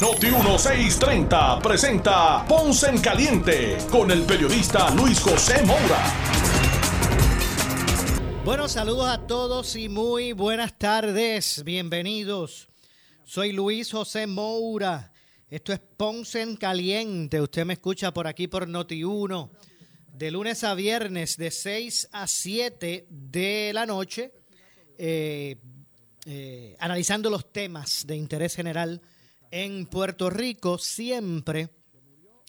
Noti 1630 presenta Ponce en Caliente con el periodista Luis José Moura. Bueno, saludos a todos y muy buenas tardes. Bienvenidos. Soy Luis José Moura. Esto es Ponce en Caliente. Usted me escucha por aquí por Noti1 de lunes a viernes de 6 a 7 de la noche, eh, eh, analizando los temas de interés general en Puerto Rico, siempre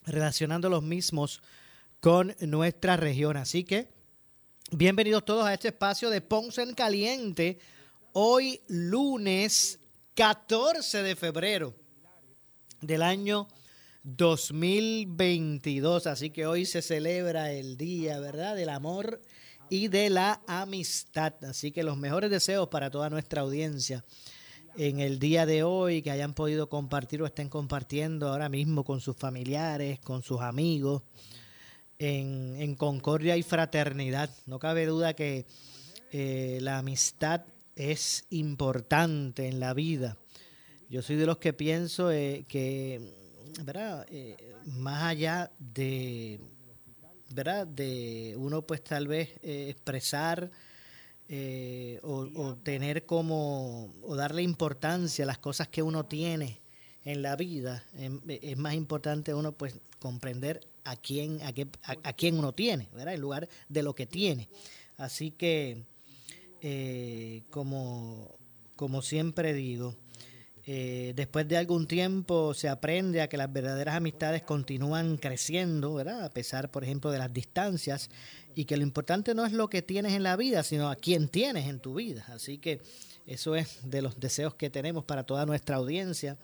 relacionando los mismos con nuestra región. Así que bienvenidos todos a este espacio de Ponce en Caliente. Hoy lunes 14 de febrero del año 2022. Así que hoy se celebra el día, ¿verdad? Del amor y de la amistad. Así que los mejores deseos para toda nuestra audiencia en el día de hoy, que hayan podido compartir o estén compartiendo ahora mismo con sus familiares, con sus amigos, en, en concordia y fraternidad. No cabe duda que eh, la amistad es importante en la vida. Yo soy de los que pienso eh, que, ¿verdad? Eh, más allá de, ¿verdad? De uno pues tal vez eh, o, o, tener como, o darle importancia a las cosas que uno tiene en la vida, es más importante uno pues comprender a quién, a, qué, a, a quién uno tiene, ¿verdad? En lugar de lo que tiene. Así que, como, como siempre digo, eh, después de algún tiempo se aprende a que las verdaderas amistades continúan creciendo, ¿verdad? A pesar, por ejemplo, de las distancias y que lo importante no es lo que tienes en la vida, sino a quién tienes en tu vida. Así que eso es de los deseos que tenemos para toda nuestra audiencia.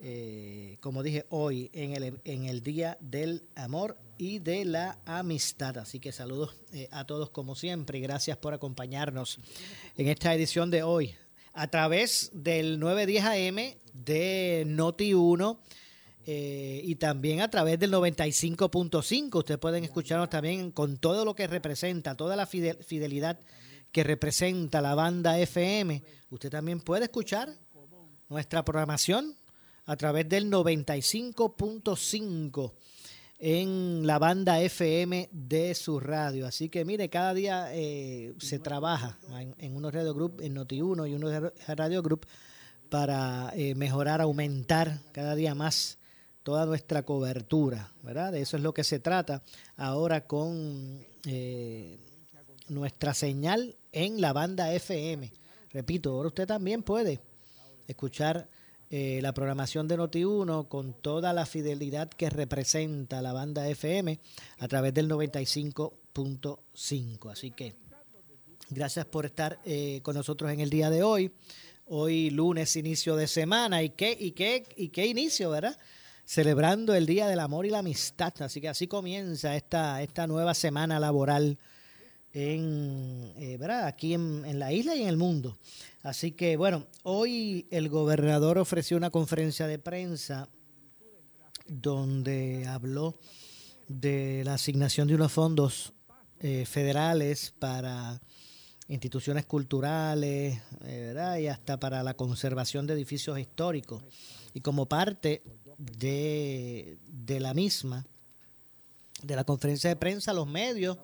Eh, como dije hoy, en el, en el Día del Amor y de la Amistad. Así que saludos eh, a todos como siempre y gracias por acompañarnos en esta edición de hoy a través del 910 AM de Noti 1 eh, y también a través del 95.5. Ustedes pueden escucharnos también con todo lo que representa, toda la fidelidad que representa la banda FM. Usted también puede escuchar nuestra programación a través del 95.5 en la banda FM de su radio. Así que mire, cada día eh, se trabaja en, unos radio group, en Noti1 y unos radio group para eh, mejorar, aumentar cada día más toda nuestra cobertura, ¿verdad? De eso es lo que se trata ahora con eh, nuestra señal en la banda FM. Repito, ahora usted también puede escuchar eh, la programación de Noti1 con toda la fidelidad que representa la banda FM a través del 95.5. Así que gracias por estar eh, con nosotros en el día de hoy. Hoy lunes, inicio de semana. ¿Y qué, y qué, y qué inicio, verdad? Celebrando el Día del Amor y la Amistad. Así que así comienza esta, esta nueva semana laboral en, eh, ¿verdad? aquí en, en la isla y en el mundo. Así que bueno, hoy el gobernador ofreció una conferencia de prensa donde habló de la asignación de unos fondos eh, federales para instituciones culturales eh, ¿verdad? y hasta para la conservación de edificios históricos. Y como parte de, de la misma, de la conferencia de prensa, los medios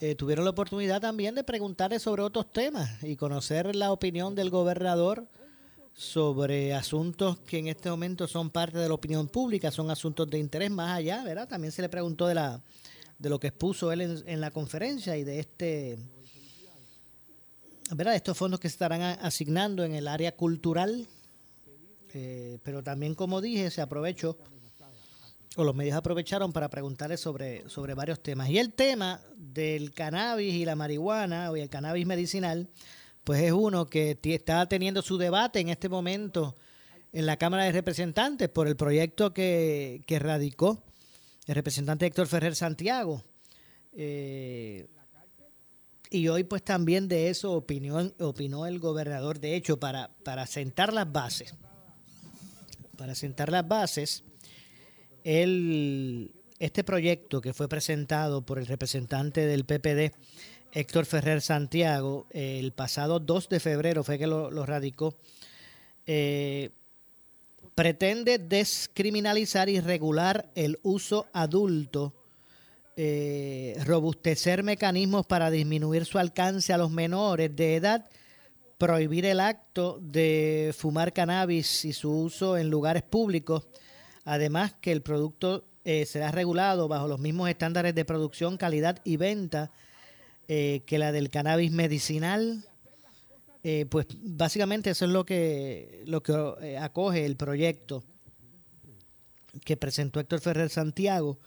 eh, tuvieron la oportunidad también de preguntarle sobre otros temas y conocer la opinión del gobernador sobre asuntos que en este momento son parte de la opinión pública, son asuntos de interés más allá, ¿verdad? También se le preguntó de la de lo que expuso él en, la conferencia y de este ¿verdad? estos fondos que se estarán asignando en el área cultural, eh, pero también como dije, se aprovechó o los medios aprovecharon para preguntarle sobre, sobre varios temas. Y el tema del cannabis y la marihuana, o el cannabis medicinal, pues es uno que está teniendo su debate en este momento en la Cámara de Representantes por el proyecto que, que radicó el representante Héctor Ferrer Santiago. y hoy pues también de eso opinión, opinó el gobernador. De hecho, para, para sentar las bases, para sentar las bases, el, este proyecto que fue presentado por el representante del PPD, Héctor Ferrer Santiago, el pasado 2 de febrero fue que lo, radicó, eh, pretende descriminalizar y regular el uso adulto, eh, robustecer mecanismos para disminuir su alcance a los menores de edad, prohibir el acto de fumar cannabis y su uso en lugares públicos, además que el producto eh, será regulado bajo los mismos estándares de producción, calidad y venta eh, que la del cannabis medicinal. Eh, pues básicamente eso es lo que, lo que acoge el proyecto que presentó Héctor Ferrer Santiago,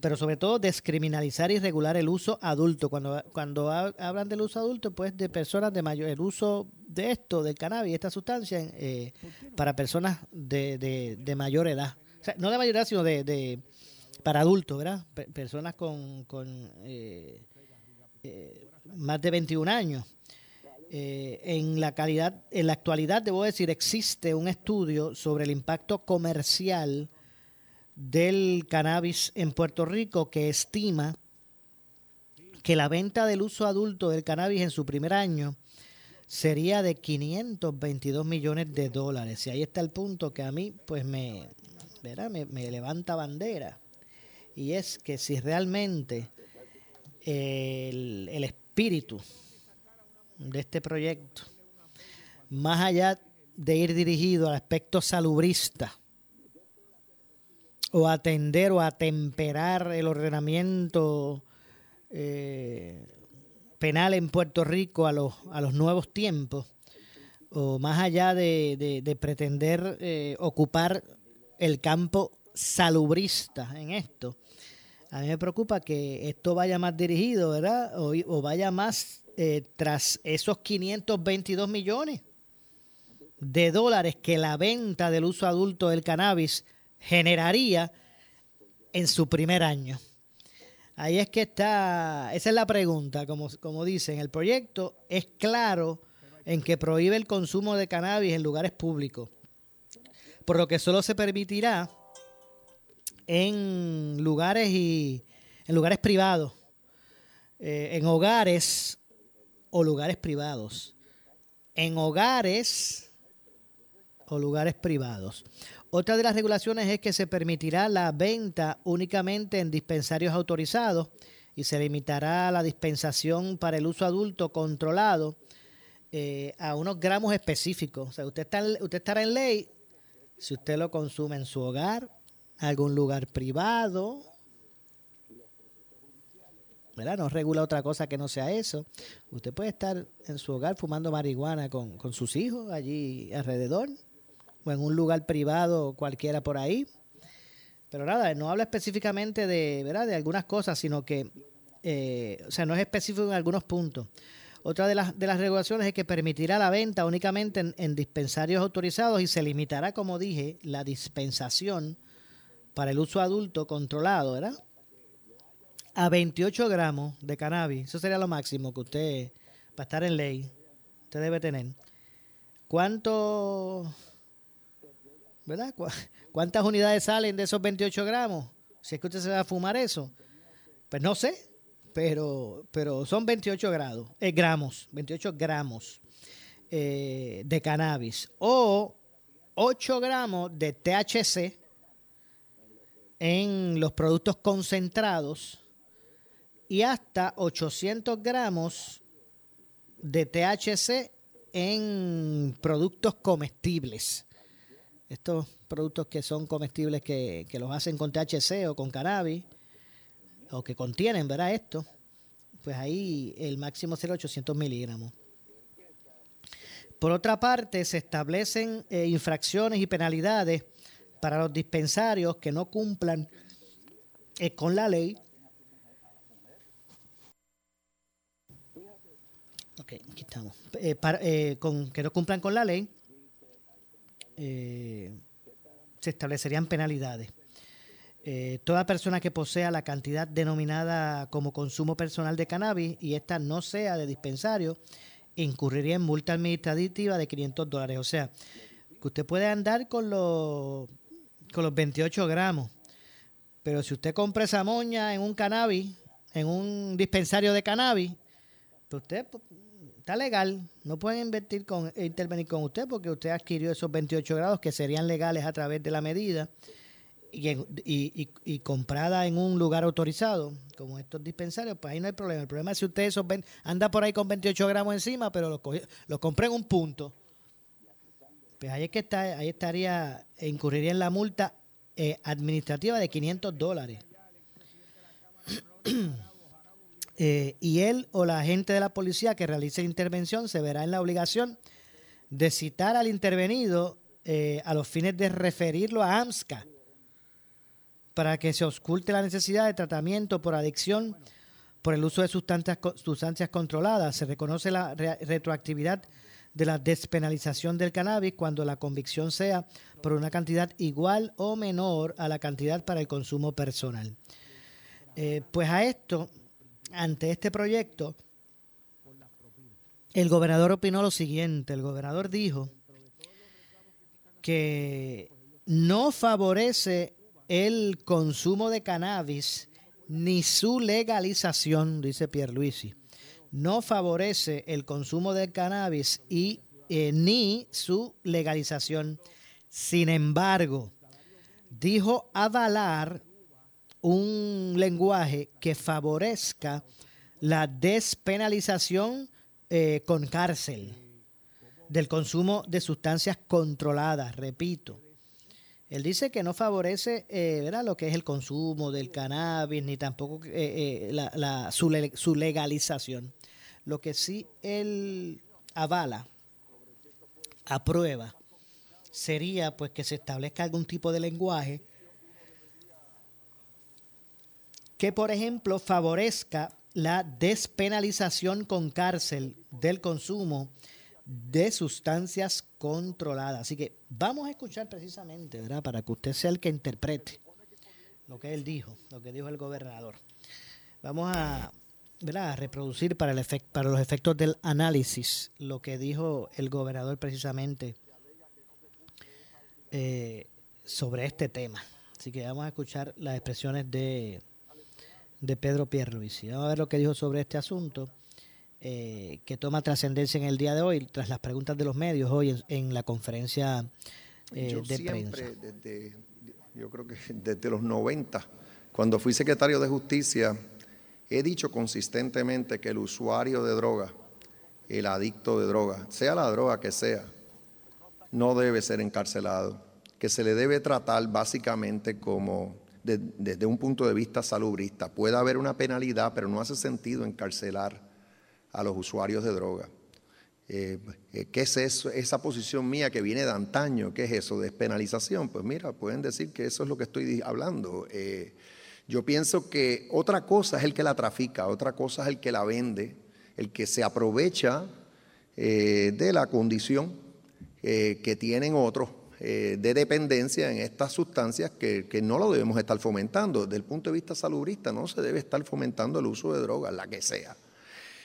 pero sobre todo descriminalizar y regular el uso adulto. Cuando, cuando hablan del uso adulto, pues de personas de mayor, el uso de esto, del cannabis, esta sustancia, para personas de, de, de mayor edad no de mayoría, sino de, para adultos, ¿verdad? personas con, eh, eh, más de 21 años. Eh, en la calidad, en la actualidad, debo decir, existe un estudio sobre el impacto comercial del cannabis en Puerto Rico que estima que la venta del uso adulto del cannabis en su primer año sería de 522 millones de dólares. Y ahí está el punto que a mí pues me, me, levanta bandera. Y es que si realmente el, el espíritu de este proyecto, más allá de ir dirigido al aspecto salubrista, o atender o atemperar el ordenamiento eh, penal en Puerto Rico a los, a los nuevos tiempos, o más allá de, pretender eh, ocupar el campo salubrista en esto. A mí me preocupa que esto vaya más dirigido, ¿verdad? O, vaya más eh, tras esos 522 millones de dólares que la venta del uso adulto del cannabis generaría en su primer año. Ahí es que está, esa es la pregunta, como, como dicen, el proyecto es claro en que prohíbe el consumo de cannabis en lugares públicos por lo que solo se permitirá en lugares y en lugares privados, eh, en hogares o lugares privados, en hogares o lugares privados. Otra de las regulaciones es que se permitirá la venta únicamente en dispensarios autorizados y se limitará la dispensación para el uso adulto controlado eh, a unos gramos específicos. O sea, usted, está, usted estará en ley si usted lo consume en su hogar, algún lugar privado, ¿verdad? No regula otra cosa que no sea eso. Usted puede estar en su hogar fumando marihuana con, con sus hijos allí alrededor, o en un lugar privado cualquiera por ahí. Pero nada, no habla específicamente de, ¿verdad? de algunas cosas, sino que, eh, o sea, no es específico en algunos puntos. Otra de las, de las regulaciones es que permitirá la venta únicamente en, dispensarios autorizados y se limitará, como dije, la dispensación para el uso adulto controlado, ¿verdad? A 28 gramos de cannabis. Eso sería lo máximo que usted, para estar en ley, usted debe tener. ¿Cuánto, ¿Cuántas unidades salen de esos 28 gramos? Si es que usted se va a fumar eso. Pues no sé, pero, pero son 28 grados, eh, gramos, 28 gramos eh, de cannabis o 8 gramos de THC en los productos concentrados y hasta 800 gramos de THC en productos comestibles. Estos productos que son comestibles que, que los hacen con THC o con cannabis o que contienen, ¿verdad? Esto, pues ahí el máximo será 800 miligramos. Por otra parte, se establecen eh, infracciones y penalidades para los dispensarios que no cumplan eh, con la ley. Ok, aquí estamos. Eh, con, que no cumplan con la ley, se establecerían penalidades. eh, toda persona que posea la cantidad denominada como consumo personal de cannabis y esta no sea de dispensario, incurriría en multa administrativa de 500 dólares. O sea, que usted puede andar con los, con los 28 gramos, pero si usted compra esa moña en un cannabis, en un dispensario de cannabis, pues usted pues, legal. No pueden invertir con, intervenir con usted porque usted adquirió esos 28 grados que serían legales a través de la medida y, comprada en un lugar autorizado, como estos dispensarios, pues ahí no hay problema. El problema es si usted esos anda por ahí con 28 gramos encima, pero los, lo compré en un punto. Pues ahí es que está, ahí estaría, incurriría en la multa eh, administrativa de 500 dólares. Eh, y él o la agente de la policía que realice la intervención se verá en la obligación de citar al intervenido eh, a los fines de referirlo a AMSCA para que se osculte la necesidad de tratamiento por adicción por el uso de sustancias, sustancias controladas. Se reconoce la retroactividad de la despenalización del cannabis cuando la convicción sea por una cantidad igual o menor a la cantidad para el consumo personal. Eh, pues a esto, ante este proyecto, el gobernador opinó lo siguiente. El gobernador dijo que no favorece el consumo de cannabis ni su legalización, dice Pierluisi, no favorece el consumo de cannabis y eh, ni su legalización. Sin embargo, dijo avalar un lenguaje que favorezca la despenalización eh, con cárcel del consumo de sustancias controladas, repito. Él dice que no favorece eh, lo que es el consumo del cannabis, ni tampoco eh, la, su, su, legalización. Lo que sí él avala, aprueba, sería pues que se establezca algún tipo de lenguaje que, por ejemplo, favorezca la despenalización con cárcel del consumo de sustancias controladas. Así que vamos a escuchar precisamente, ¿verdad? Para que usted sea el que interprete lo que él dijo, lo que dijo el gobernador. Vamos a, ¿verdad? a reproducir para, el para los efectos del análisis lo que dijo el gobernador precisamente eh, sobre este tema. Así que vamos a escuchar las expresiones de, de Pedro Pierluisi. Vamos a ver lo que dijo sobre este asunto eh, que toma trascendencia en el día de hoy, tras las preguntas de los medios hoy en, la conferencia eh, yo de siempre, Desde, yo creo que desde los 90, cuando fui secretario de Justicia, he dicho consistentemente que el usuario de droga, el adicto de droga, sea la droga que sea, no debe ser encarcelado, que se le debe tratar básicamente como desde un punto de vista salubrista. Puede haber una penalidad, pero no hace sentido encarcelar a los usuarios de droga. Eh, eh, ¿Qué es eso, esa posición mía que viene de antaño? ¿Qué es eso? ¿Despenalización? Pues mira, pueden decir que eso es lo que estoy hablando. Eh, yo pienso que otra cosa es el que la trafica, otra cosa es el que la vende, el que se aprovecha de la condición que tienen otros de dependencia en estas sustancias que, no lo debemos estar fomentando. Desde el punto de vista salubrista no se debe estar fomentando el uso de drogas, la que sea.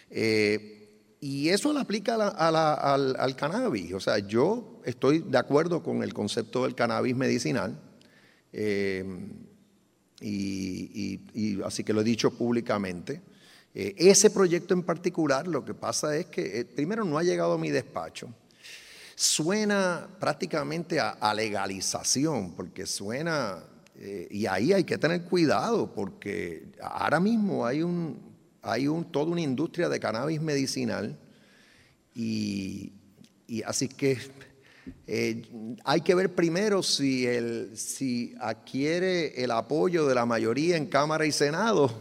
Eh, y eso le aplica al, cannabis. O sea, yo estoy de acuerdo con el concepto del cannabis medicinal. Eh, y, así que lo he dicho públicamente. Eh, ese proyecto en particular, lo que pasa es que primero no ha llegado a mi despacho. Suena prácticamente a, legalización, porque suena, y ahí hay que tener cuidado, porque ahora mismo hay un, hay un, toda una industria de cannabis medicinal y, así que eh, hay que ver primero si, el, si adquiere el apoyo de la mayoría en Cámara y Senado.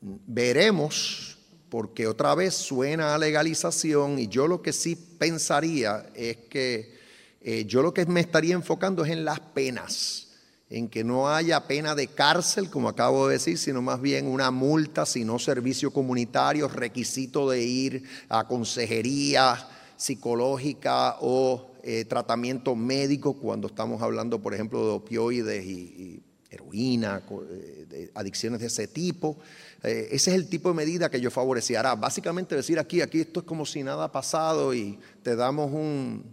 Veremos, porque otra vez suena a legalización y yo lo que sí pensaría es que eh, yo lo que me estaría enfocando es en las penas en que no haya pena de cárcel, como acabo de decir, sino más bien una multa, sino servicio comunitario, requisito de ir a consejería psicológica o eh, tratamiento médico cuando estamos hablando, por ejemplo, de opioides y, heroína, eh, adicciones de ese tipo. Eh, ese es el tipo de medida que yo favorecería. Básicamente decir aquí, aquí esto es como si nada ha pasado y te damos un,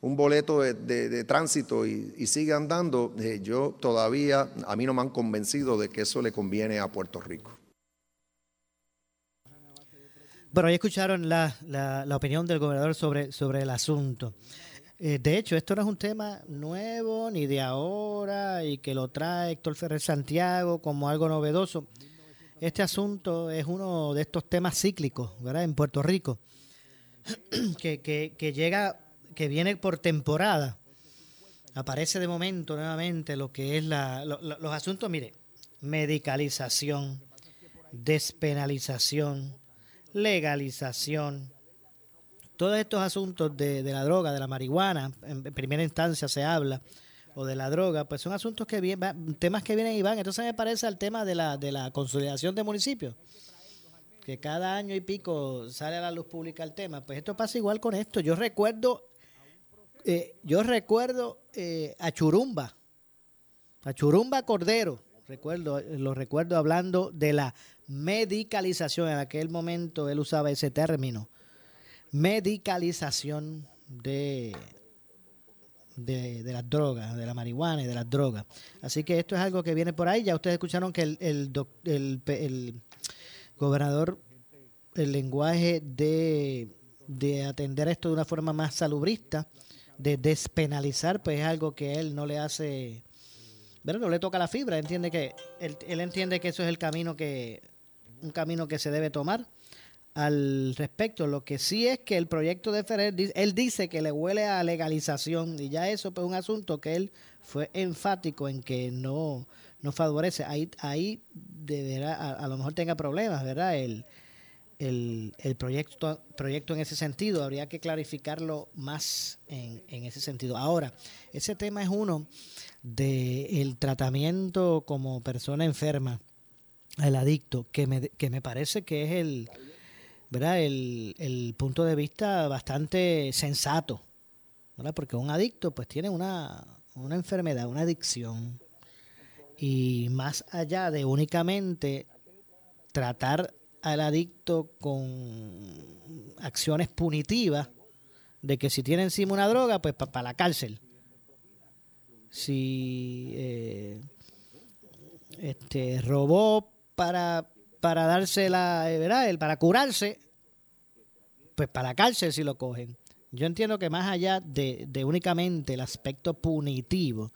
boleto de, tránsito y, sigue andando. Eh, yo todavía, a mí no me han convencido de que eso le conviene a Puerto Rico. Bueno, ahí escucharon la, opinión del gobernador sobre el asunto. Eh, de hecho, esto no es un tema nuevo ni de ahora y que lo trae Héctor Ferrer Santiago como algo novedoso. Este asunto es uno de estos temas cíclicos, ¿verdad? En Puerto Rico, que, que, llega, que viene por temporada. Aparece de momento nuevamente lo que es la, los asuntos, mire, medicalización, despenalización, legalización, todos estos asuntos de, la droga, de la marihuana, en, primera instancia se habla, o de la droga, pues son asuntos que vienen, temas que vienen y van. Entonces me parece al tema de la, de la consolidación de municipios, que cada año y pico sale a la luz pública el tema. Pues esto pasa igual con esto. Yo recuerdo, eh, yo recuerdo eh, a Churumba, a Churumba Cordero, recuerdo, lo recuerdo hablando de la medicalización. En aquel momento él usaba ese término medicalización de, de, las drogas, de la marihuana y de las drogas. Así que esto es algo que viene por ahí. Ya ustedes escucharon que el, el, el, gobernador, el lenguaje de, de atender esto de una forma más salubrista, de despenalizar, pues es algo que él no le hace, pero no le toca la fibra, entiende que él, él entiende que eso es el camino que un camino que se debe tomar al respecto. Lo que sí es que el proyecto de Ferrer, él dice que le huele a legalización y ya eso pues, es un asunto que él fue enfático en que no, no favorece. Ahí, ahí deberá, a, lo mejor tenga problemas, ¿verdad? El, el, el, proyecto, proyecto en ese sentido, habría que clarificarlo más en, en ese sentido. Ahora, ese tema es uno del el tratamiento como persona enferma, el adicto, que me, que me parece que es el ¿verdad? El, el punto de vista bastante sensato, ¿verdad? porque un adicto pues tiene una, una enfermedad, una adicción, y más allá de únicamente tratar al adicto con acciones punitivas, de que si tiene encima una droga, pues para la cárcel. Si eh, este, robó para, para darse la, eh, ¿verdad? El, para curarse, pues para la cárcel si lo cogen. Yo entiendo que más allá de, únicamente el aspecto punitivo,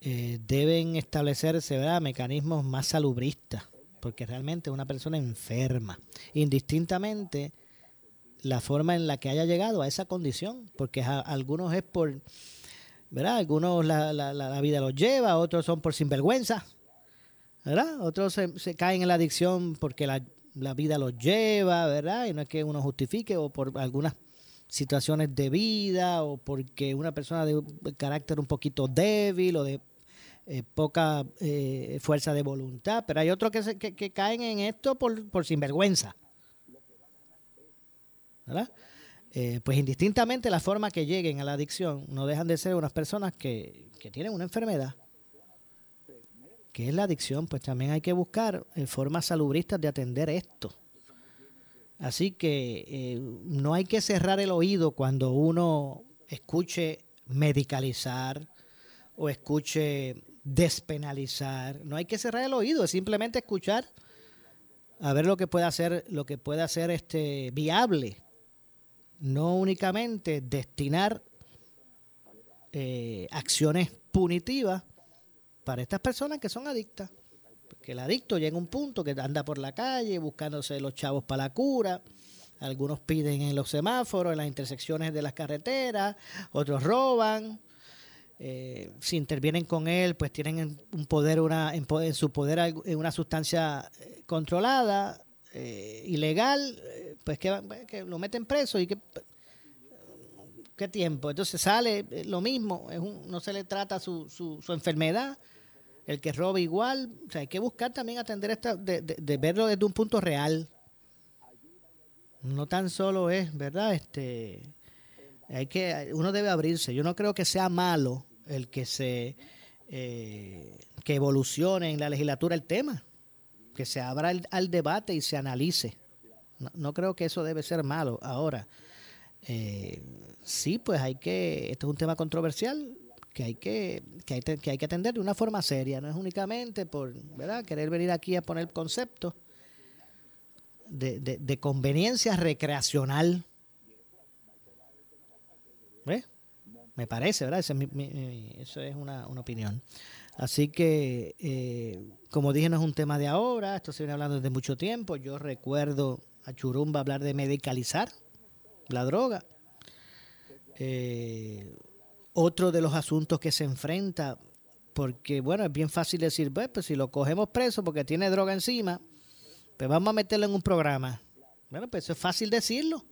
eh, deben establecerse ¿verdad? mecanismos más salubristas, porque realmente una persona enferma, indistintamente la forma en la que haya llegado a esa condición, porque a, algunos es por, ¿verdad? Algunos la, la, la, vida los lleva, otros son por sinvergüenza, ¿verdad? Otros se, se caen en la adicción porque la, la vida los lleva, ¿verdad? Y no es que uno justifique o por algunas situaciones de vida o porque una persona de carácter un poquito débil o de eh, poca eh, fuerza de voluntad, pero hay otros que, que, caen en esto por, por sinvergüenza. ¿verdad? Eh, pues indistintamente la forma que lleguen a la adicción, no dejan de ser unas personas que, que tienen una enfermedad que es la adicción, pues también hay que buscar eh, formas salubristas de atender esto. Así que eh, no hay que cerrar el oído cuando uno escuche medicalizar o escuche despenalizar. No hay que cerrar el oído, es simplemente escuchar a ver lo que puede hacer, lo que puede hacer este viable. No únicamente destinar eh, acciones punitivas para estas personas que son adictas. Porque el adicto llega a un punto que anda por la calle buscándose los chavos para la cura. Algunos piden en los semáforos, en las intersecciones de las carreteras, otros roban. Eh, si intervienen con él, pues tienen un poder, una, en, su poder una sustancia eh, controlada, eh, ilegal, pues que, que, lo meten preso y que qué tiempo. Entonces sale lo mismo, es no se le trata su, su, su enfermedad, el que roba igual. O sea, hay que buscar también atender esta, de, verlo desde un punto real. No tan solo es, ¿verdad? Este, hay que, uno debe abrirse. Yo no creo que sea malo el que se, eh, que evolucione en la legislatura el tema, que se abra al debate y se analice. No, creo que eso debe ser malo. Ahora, eh, sí, pues hay que, esto es un tema controversial que hay que, que hay, que hay que atender de una forma seria, no es únicamente por ¿verdad? querer venir aquí a poner conceptos de, de, conveniencia recreacional. Me parece, ¿verdad? eso es una, una opinión. Así que, eh, como dije, no es un tema de ahora, esto se viene hablando desde mucho tiempo. Yo recuerdo a Churumba hablar de medicalizar la droga. Eh, otro de los asuntos que se enfrenta, porque bueno, es bien fácil decir, pues, pues si lo cogemos preso porque tiene droga encima, pues vamos a meterlo en un programa. Bueno, pues eso es fácil decirlo.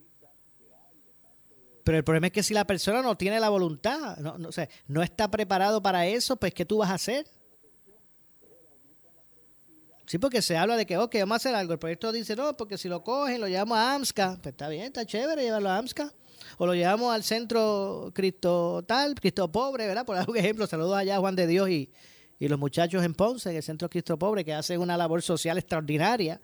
Pero el problema es que si la persona no tiene la voluntad, no, no, no está preparado para eso, pues ¿qué tú vas a hacer? Sí, porque se habla de que, ok, vamos a hacer algo. El proyecto dice, no, porque si lo cogen, lo llevamos a AMSCA. Pues está bien, está chévere llevarlo a AMSCA. O lo llevamos al centro Cristo tal, Cristo Pobre, ¿verdad? Por un ejemplo, saludos allá a Juan de Dios y, los muchachos en Ponce, en el centro Cristo Pobre, que hacen una labor social extraordinaria.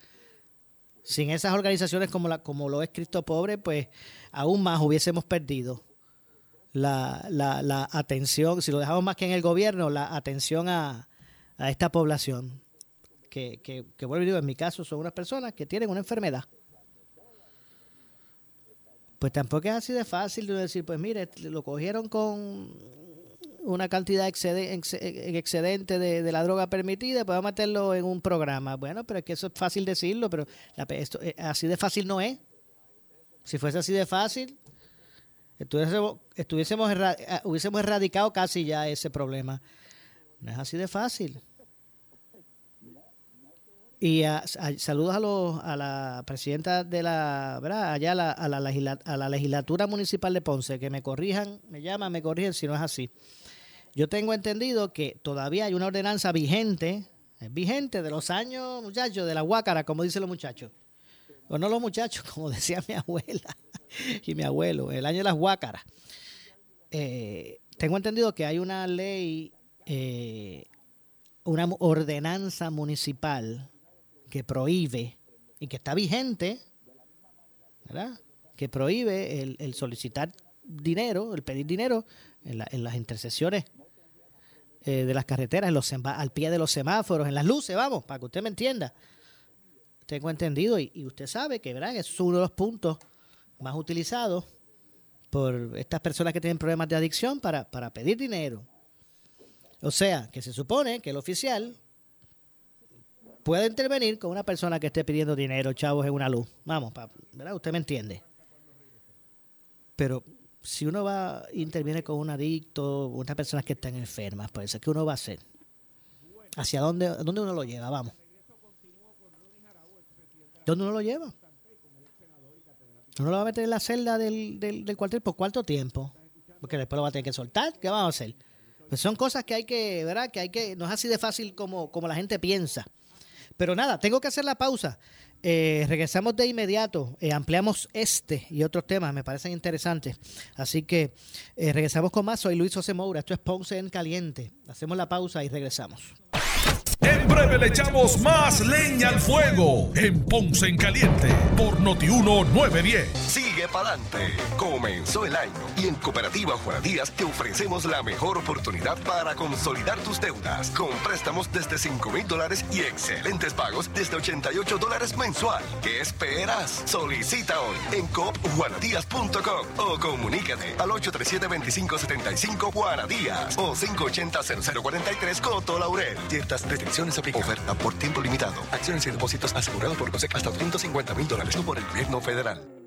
Sin esas organizaciones como, la, como lo es Cristo Pobre, pues aún más hubiésemos perdido la, la, la atención, si lo dejamos más que en el gobierno, la atención a, a esta población que, que, que vuelvo y digo, en mi caso son unas personas que tienen una enfermedad. Pues tampoco es así de fácil de decir, pues mire, lo cogieron con una cantidad excedente de, la droga permitida, pues vamos a meterlo en un programa. Bueno, pero es que eso es fácil decirlo, pero esto, eh, así de fácil no es. Si fuese así de fácil, estuviésemos, estuviésemos eh, hubiésemos erradicado casi ya ese problema. No es así de fácil. Y saludos a, los, a la presidenta de la, ¿verdad? Allá a la, a, la a la legislatura municipal de Ponce, que me corrijan, me llaman, me corrigen si no es así. Yo tengo entendido que todavía hay una ordenanza vigente, vigente de los años, muchachos, de la huácara, como dicen los muchachos. O no los muchachos, como decía mi abuela y mi abuelo, el año de las huácaras. Eh, tengo entendido que hay una ley, eh, una ordenanza municipal que prohíbe y que está vigente, ¿verdad? Que prohíbe el, solicitar dinero, el pedir dinero en, las intercesiones eh, de las carreteras, en los al pie de los semáforos, en las luces, vamos, para que usted me entienda. Tengo entendido y, usted sabe que ¿verdad? es uno de los puntos más utilizados por estas personas que tienen problemas de adicción para pedir dinero. O sea, que se supone que el oficial puede intervenir con una persona que esté pidiendo dinero, chavos, en una luz. Vamos, ¿verdad? Usted me entiende. Pero si uno va interviene con un adicto, una persona que están enfermas, pues ¿qué uno va a hacer? ¿Hacia dónde, dónde uno lo lleva? Vamos. ¿Dónde uno lo lleva? Uno lo va a meter en la celda del, del, cuartel por cuánto tiempo? Porque después lo va a tener que soltar. ¿Qué vamos a hacer? Pues son cosas que hay que, ¿verdad? Que hay que, no es así de fácil como, como la gente piensa. Pero nada, tengo que hacer la pausa. Eh, regresamos de inmediato, eh, ampliamos este y otros temas, me parecen interesantes. Así que eh, regresamos con más. Soy Luis José Moura, esto es Ponce en Caliente. Hacemos la pausa y regresamos. Breve le echamos más leña al fuego en Ponce en Caliente por Notiuno 910. Sigue para adelante. Comenzó el año y en Cooperativa Juana Díaz te ofrecemos la mejor oportunidad para consolidar tus deudas con préstamos desde 5 mil dólares y excelentes pagos desde 88 dólares mensual. ¿Qué esperas? Solicita hoy en copjuanadías.com o comunícate al 837-2575 Juanadías o 580-0043 Coto Laurel. Ciertas restricciones Oferta por tiempo limitado. Acciones y depósitos asegurados por COSEC hasta 250 mil dólares por el gobierno federal.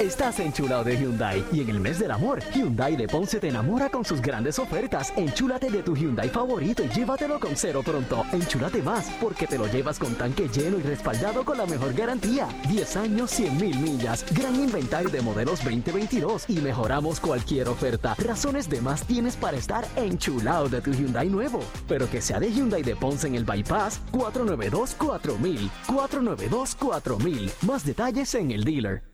Estás enchulado de Hyundai y en el mes del amor, Hyundai de Ponce te enamora con sus grandes ofertas. Enchúlate de tu Hyundai favorito y llévatelo con cero pronto. Enchúlate más porque te lo llevas con tanque lleno y respaldado con la mejor garantía. 10 años, 100 mil millas. Gran inventario de modelos 2022 y mejoramos cualquier oferta. Razones de más tienes para estar enchulado de tu Hyundai nuevo. Pero que sea de Hyundai de Ponce en el Bypass 492 4000. 492 4000. Más detalles en el dealer.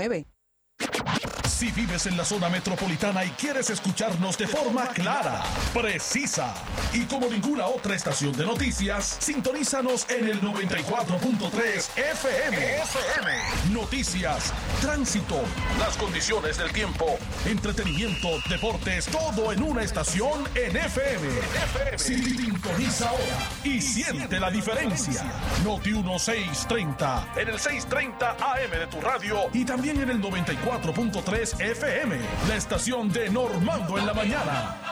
si vives en la zona metropolitana y quieres escucharnos de forma clara, precisa y como ninguna otra estación de noticias, sintonízanos en el 94.3 FM. FM. Noticias, tránsito, las condiciones del tiempo, entretenimiento, deportes, todo en una estación en FM. Sintoniza ahora y siente la diferencia. Noti 1630 en el 630 AM de tu radio y también en el 94.3 FM, la estación de Normando en la mañana.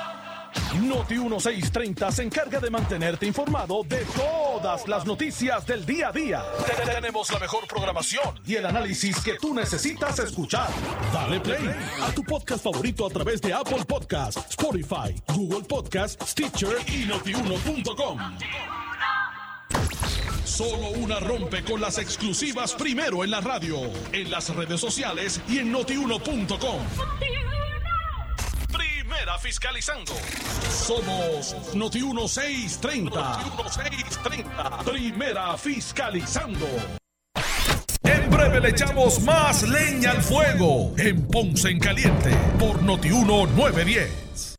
Noti 1630 se encarga de mantenerte informado de todas las noticias del día a día. Tenemos la mejor programación y el análisis que tú necesitas escuchar. Dale play a tu podcast favorito a través de Apple Podcasts, Spotify, Google Podcasts, Stitcher y notiuno.com. Solo una rompe con las exclusivas primero en la radio, en las redes sociales y en notiuno.com. Primera fiscalizando. Somos Noti 1630. Noti 1630. Primera fiscalizando. En breve le echamos más leña al fuego en Ponce en Caliente por Noti 910.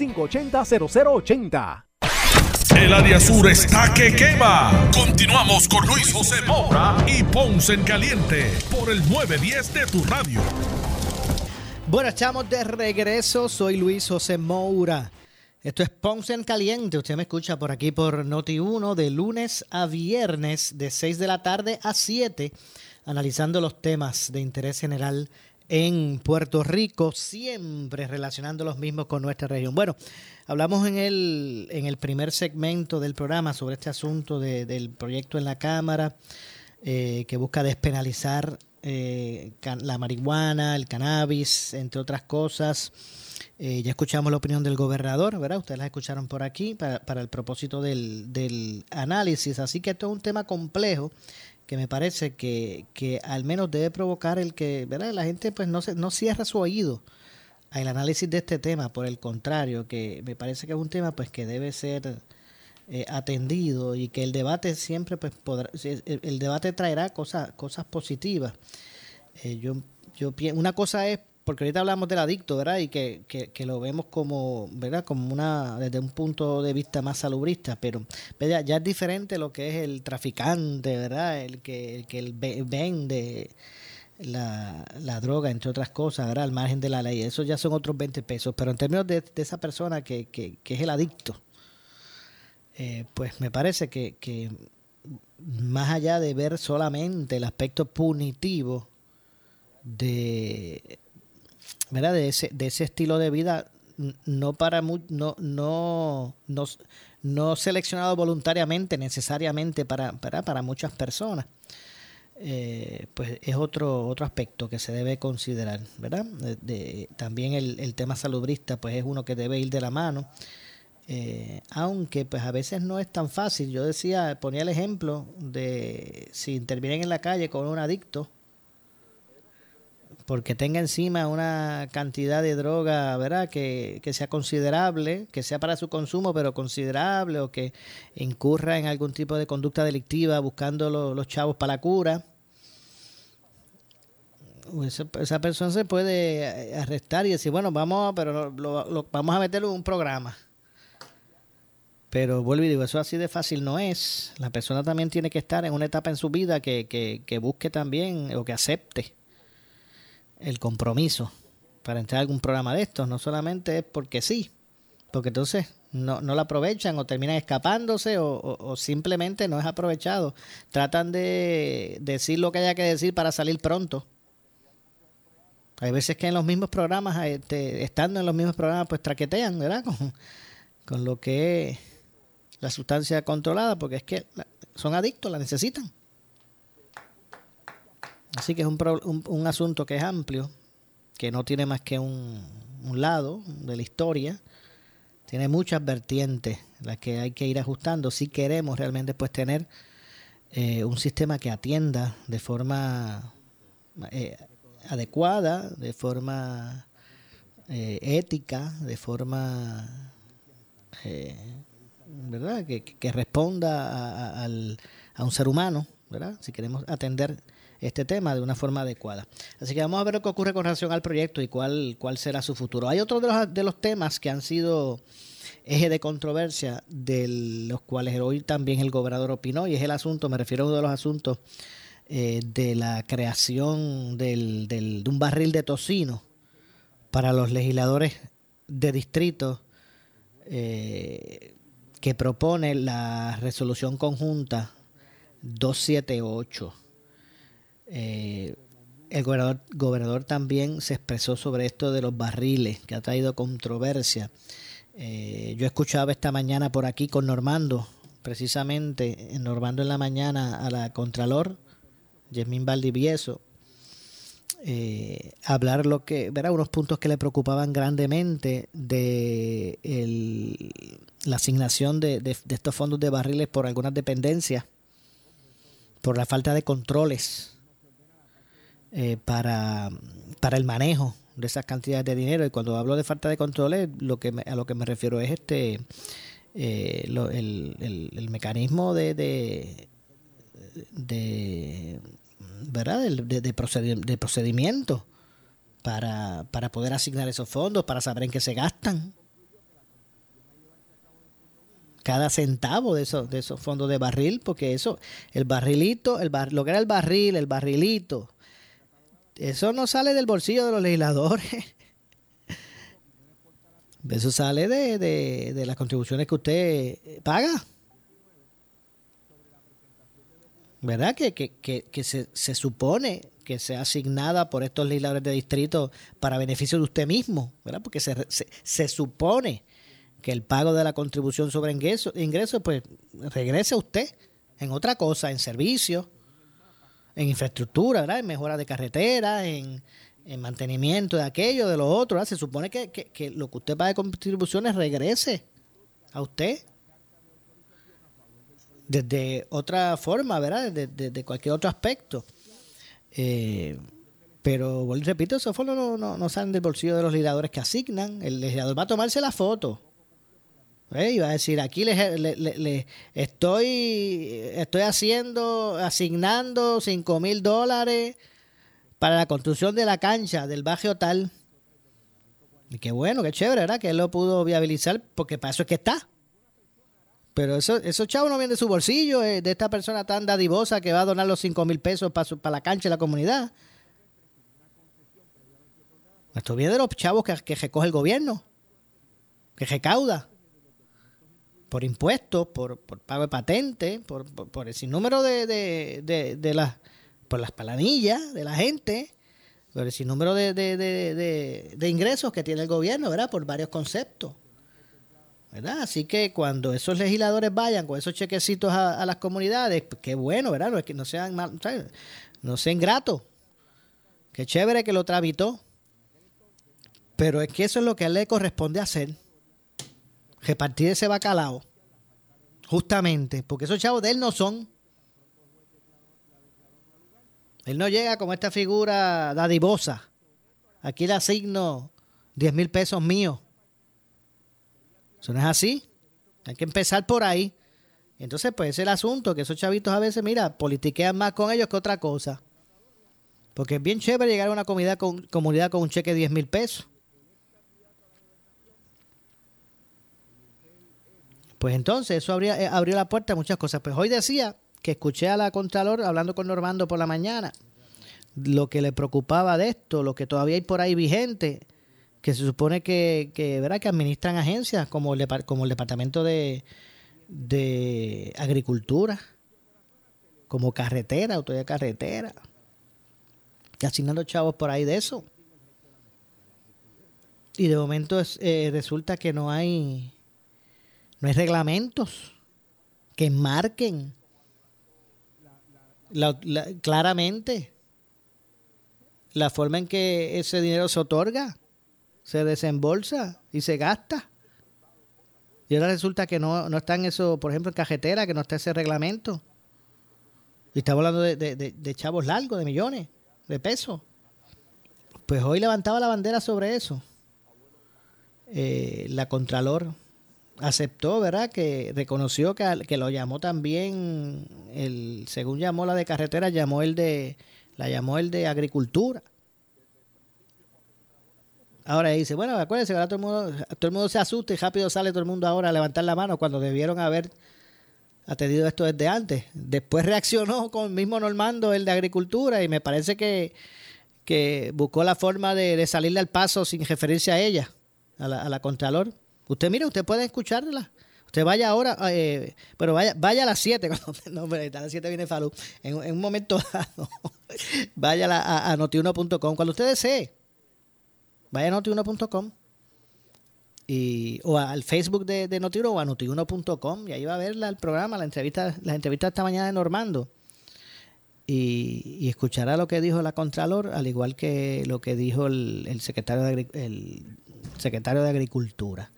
580-0080. El área sur está que quema. Continuamos con Luis José Moura y Ponce en Caliente por el 910 de tu radio. Bueno, estamos de regreso. Soy Luis José Moura. Esto es Ponce en Caliente. Usted me escucha por aquí por Noti1 de lunes a viernes de 6 de la tarde a 7, analizando los temas de interés general en Puerto Rico, siempre relacionando los mismos con nuestra región. Bueno, hablamos en el, en el primer segmento del programa sobre este asunto del proyecto en la Cámara eh, que busca despenalizar eh, la marihuana, el cannabis, entre otras cosas. Eh, ya escuchamos la opinión del gobernador, ¿verdad? Ustedes la escucharon por aquí para, para el propósito del, del análisis. Así que esto es un tema complejo que me parece que, que al menos debe provocar el que ¿verdad? la gente pues no, se, no cierra su oído al análisis de este tema, por el contrario, que me parece que es un tema pues que debe ser eh, atendido y que el debate siempre pues podrá, el, debate traerá cosas, cosas positivas. Eh, yo yo una cosa es porque ahorita hablamos del adicto, ¿verdad? Y que, que, lo vemos como, ¿verdad? Como una, desde un punto de vista más salubrista, pero ya es diferente lo que es el traficante, ¿verdad? El que, que vende la, la droga, entre otras cosas, ¿verdad? Al margen de la ley. Eso ya son otros 20 pesos, pero en términos de, esa persona que, que, que es el adicto, eh, pues me parece que más allá de ver solamente el aspecto punitivo de ¿verdad? de ese de ese estilo de vida no para no no no, no seleccionado voluntariamente necesariamente para para, para muchas personas eh, pues es otro otro aspecto que se debe considerar verdad De- de- también el, el tema salubrista pues es uno que debe ir de la mano eh, aunque pues a veces no es tan fácil. Yo decía, ponía el ejemplo de si intervienen en la calle con un adicto, porque tenga encima una cantidad de droga, ¿verdad? Que, que sea considerable, que sea para su consumo, pero considerable, o que incurra en algún tipo de conducta delictiva buscando lo- los chavos para la cura. Esa, esa persona se puede arrestar y decir, bueno, vamos, pero lo- lo- vamos a meterlo en un programa. Pero vuelvo y digo, eso así de fácil no es. La persona también tiene que estar en una etapa en su vida que, que, que busque también o que acepte el compromiso para entrar a algún programa de estos. No solamente es porque sí, porque entonces no, no lo aprovechan o terminan escapándose o, simplemente no es aprovechado. Tratan de decir lo que haya que decir para salir pronto. Hay veces que en los mismos programas, este, estando en los mismos programas, pues traquetean, ¿verdad? Con, con lo que es la sustancia controlada, porque es que son adictos, la necesitan. Así que es un, pro- un, un asunto que es amplio, que no tiene más que un, un lado de la historia. Tiene muchas vertientes las que hay que ir ajustando si queremos realmente pues tener eh, un sistema que atienda de forma eh, adecuada, de forma eh, ética, de forma ¿verdad? Que, que- responda a, a- al- a un ser humano, ¿verdad? Si queremos atender este tema de una forma adecuada. Así que vamos a ver lo que ocurre con relación al proyecto y cuál, cuál será su futuro. Hay otros de los, de los temas que han sido eje de controversia, de los cuales hoy también el gobernador opinó, y es el asunto, me refiero a uno de los asuntos eh, de la creación del, del- de un barril de tocino para los legisladores de distrito eh, que propone la resolución conjunta 278. Eh, el gobernador, también se expresó sobre esto de los barriles, que ha traído controversia. Eh, yo escuchaba esta mañana por aquí con Normando, precisamente, en Normando en la mañana a la Contralor, Yasmín Valdivieso, eh, hablar lo que, verá, unos puntos que le preocupaban grandemente de la asignación de- de estos fondos de barriles por algunas dependencias, por la falta de controles eh, para, para el manejo de esas cantidades de dinero. Y cuando hablo de falta de controles, lo que me- a lo que me refiero es este eh, lo- el, el- el mecanismo de, de, de ¿verdad? De, de, de procedimiento para, para poder asignar esos fondos, para saber en qué se gastan. Cada centavo de esos, de esos fondos de barril, porque eso, el barrilito, el bar- lo que era el barril, el barrilito, eso no sale del bolsillo de los legisladores. Eso sale de, de, las contribuciones que usted paga. ¿verdad? Que, que, que, se, se supone que sea asignada por estos legisladores de distrito para beneficio de usted mismo, ¿verdad? Porque se, se, se supone que el pago de la contribución sobre ingresos, ingreso, pues regrese a usted en otra cosa, en servicios, en infraestructura, ¿verdad? En mejora de carreteras, en, en mantenimiento de aquello, de lo otro, ¿verdad? Se supone que, que, lo que usted paga de contribuciones regrese a usted desde otra forma, ¿verdad? Desde, desde cualquier otro aspecto. Eh, pero, repito, esos fondos no, no, no salen del bolsillo de los legisladores que asignan. El legislador va a tomarse la foto. ¿Eh? Y va a decir, aquí le, le- le- le estoy, estoy haciendo, asignando cinco mil dólares para la construcción de la cancha del barrio tal. Y qué bueno, qué chévere, ¿verdad? Que él lo pudo viabilizar porque para eso es que está. Pero eso, esos chavos no vienen de su bolsillo, eh, de esta persona tan dadivosa que va a donar los 5 mil pesos para, para la cancha de la comunidad. Esto viene de los chavos que, que recoge el gobierno, que recauda por impuestos, por, por pago de patente, por, por, por el sinnúmero de, de, de, las, por las palanillas de la gente, por el sinnúmero de, de, ingresos que tiene el gobierno, ¿verdad? Por varios conceptos. ¿verdad? Así que cuando esos legisladores vayan con esos chequecitos a, las comunidades, pues, qué bueno, ¿verdad? No, es que no sean mal, no sean gratos. Qué chévere que lo tramitó. Pero es que eso es lo que a él le corresponde hacer. Repartir ese bacalao. Justamente. Porque esos chavos de él no son. Él no llega como esta figura dadivosa. Aquí le asigno 10 mil pesos míos. Eso no es así. Hay que empezar por ahí. Entonces, pues es el asunto, que esos chavitos a veces, mira, politiquean más con ellos que otra cosa. Porque es bien chévere llegar a una comunidad con, comunidad con un cheque de 10 mil pesos. Pues entonces eso abrió, eh, abrió la puerta a muchas cosas. Pues hoy decía que escuché a la Contralor hablando con Normando por la mañana, lo que le preocupaba de esto, lo que todavía hay por ahí vigente, que se supone que, que, ¿verdad? que administran agencias como el, como el Departamento de, de Agricultura, como carretera, autoridad carretera, y asignando chavos por ahí de eso. Y de momento eh, resulta que no hay no hay reglamentos que marquen la, la, claramente la forma en que ese dinero se otorga, se desembolsa y se gasta. Y ahora resulta que no, no está en eso, por ejemplo, en cajetera, que no está ese reglamento. Y estamos hablando de chavos largos, de millones de pesos. Pues hoy levantaba la bandera sobre eso. Eh, la Contralor aceptó, ¿verdad? Que reconoció que, que, lo llamó también, el según llamó la de carretera, llamó el de, la llamó el de agricultura. Ahora dice, bueno, acuérdense ahora todo el, mundo, todo el mundo se asusta y rápido sale todo el mundo ahora a levantar la mano cuando debieron haber atendido esto desde antes. Después reaccionó con el mismo Normando, el de agricultura, y me parece que, que buscó la forma de, de salirle al paso sin referirse a ella, a la, a la Contralor. Usted, mire, usted puede escucharla. Usted vaya ahora, eh, pero vaya, vaya a las 7, no, pero a las 7 viene Falú. En, en, un momento dado, vaya a, a, notiuno.com cuando usted desee. Vaya a notiuno.com y, o al Facebook de, de Notiuno o a notiuno.com y ahí va a ver la, el programa, la entrevista, la entrevista esta mañana de Normando. Y, y, escuchará lo que dijo la Contralor, al igual que lo que dijo el, el secretario, de, el secretario de Agricultura.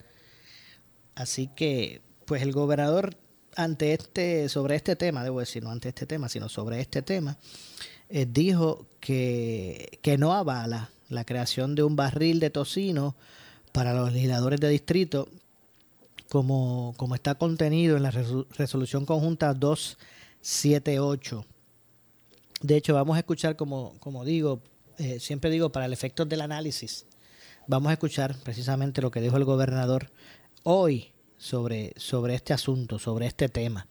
Así que, pues el gobernador ante este, sobre este tema, debo decir, no ante este tema, sino sobre este tema, eh, dijo que, que no avala la creación de un barril de tocino para los legisladores de distrito, como, como está contenido en la resolución conjunta 278. De hecho, vamos a escuchar, como, como digo, eh, siempre digo, para el efecto del análisis, vamos a escuchar precisamente lo que dijo el gobernador hoy sobre, sobre este asunto, sobre este tema